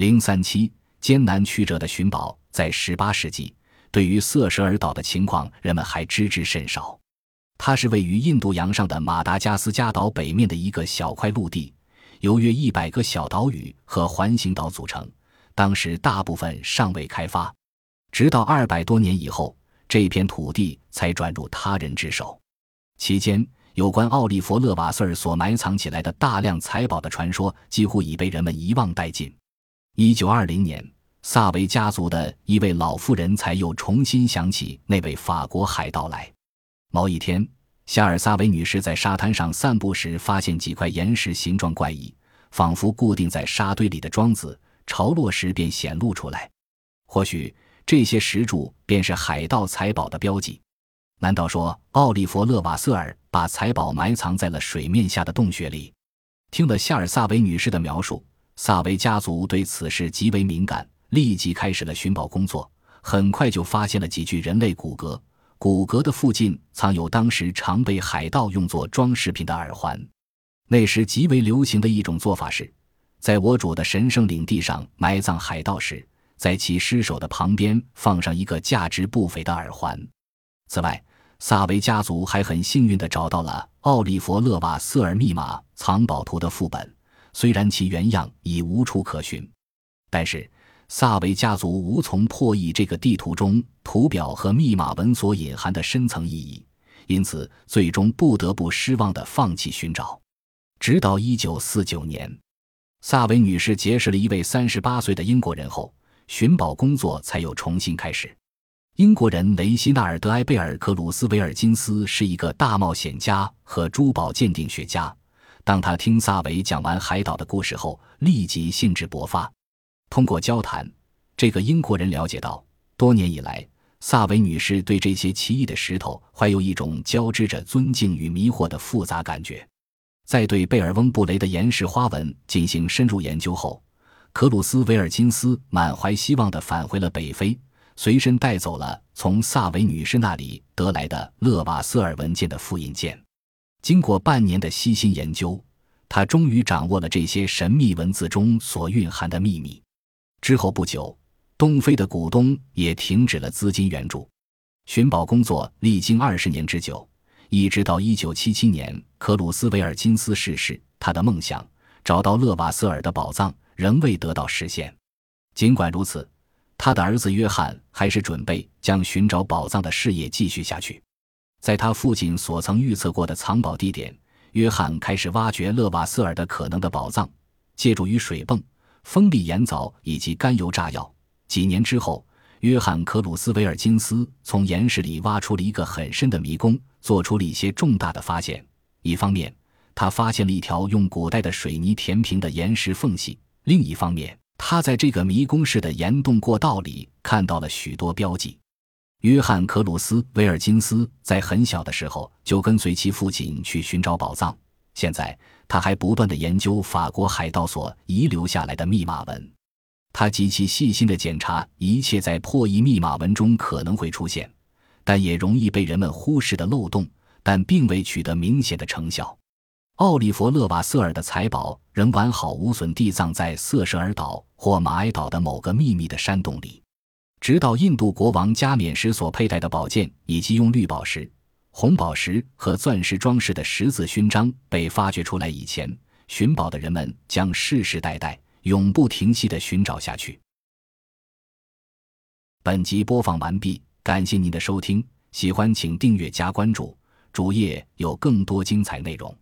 零三七艰难曲折的寻宝，在十八世纪，对于瑟舍尔岛的情况，人们还知之甚少。它是位于印度洋上的马达加斯加岛北面的一个小块陆地，由约一百个小岛屿和环形岛组成。当时大部分尚未开发，直到二百多年以后，这片土地才转入他人之手。期间，有关奥利弗·勒瓦瑟尔所埋藏起来的大量财宝的传说几乎已被人们遗忘殆尽。一九二零年，萨维家族的一位老妇人才又重新想起那位法国海盗来。某一天，夏尔萨维女士在沙滩上散步时，发现几块岩石形状怪异，仿佛固定在沙堆里的桩子。潮落时便显露出来，或许这些石柱便是海盗财宝的标记。难道说奥利弗·勒瓦瑟尔把财宝埋藏在了水面下的洞穴里？听了夏尔萨维女士的描述，萨维家族对此事极为敏感，立即开始了寻宝工作。很快就发现了几具人类骨骼，骨骼的附近藏有当时常被海盗用作装饰品的耳环。那时极为流行的一种做法是。在我主的神圣领地上埋葬海盗时，在其尸首的旁边放上一个价值不菲的耳环。此外，萨维家族还很幸运地找到了奥利弗·勒瓦瑟尔密码藏宝图的副本，虽然其原样已无处可寻，但是萨维家族无从破译这个地图中图表和密码文所隐含的深层意义，因此最终不得不失望地放弃寻找。直到1949年。萨维女士结识了一位三十八岁的英国人后，寻宝工作才又重新开始。英国人雷西纳尔德埃贝尔克鲁斯维尔金斯是一个大冒险家和珠宝鉴定学家。当他听萨维讲完海岛的故事后，立即兴致勃发。通过交谈，这个英国人了解到，多年以来，萨维女士对这些奇异的石头怀有一种交织着尊敬与迷惑的复杂感觉。在对贝尔翁布雷的岩石花纹进行深入研究后，克鲁斯维尔金斯满怀希望地返回了北非，随身带走了从萨维女士那里得来的勒瓦瑟尔文件的复印件。经过半年的悉心研究，他终于掌握了这些神秘文字中所蕴含的秘密。之后不久，东非的股东也停止了资金援助，寻宝工作历经二十年之久。一直到一九七七年，克鲁斯维尔金斯逝世，他的梦想找到勒瓦瑟尔的宝藏仍未得到实现。尽管如此，他的儿子约翰还是准备将寻找宝藏的事业继续下去。在他父亲所曾预测过的藏宝地点，约翰开始挖掘勒瓦瑟尔的可能的宝藏，借助于水泵、风力盐藻以及甘油炸药。几年之后。约翰·克鲁斯维尔金斯从岩石里挖出了一个很深的迷宫，做出了一些重大的发现。一方面，他发现了一条用古代的水泥填平的岩石缝隙；另一方面，他在这个迷宫式的岩洞过道里看到了许多标记。约翰·克鲁斯威尔金斯在很小的时候就跟随其父亲去寻找宝藏，现在他还不断地研究法国海盗所遗留下来的密码文。他极其细心地检查一切在破译密码文中可能会出现，但也容易被人们忽视的漏洞，但并未取得明显的成效。奥利弗·勒瓦瑟尔的财宝仍完好无损地葬在瑟舍尔岛或马埃岛的某个秘密的山洞里，直到印度国王加冕时所佩戴的宝剑以及用绿宝石、红宝石和钻石装饰的十字勋章被发掘出来以前，寻宝的人们将世世代代。永不停息的寻找下去。本集播放完毕，感谢您的收听，喜欢请订阅加关注，主页有更多精彩内容。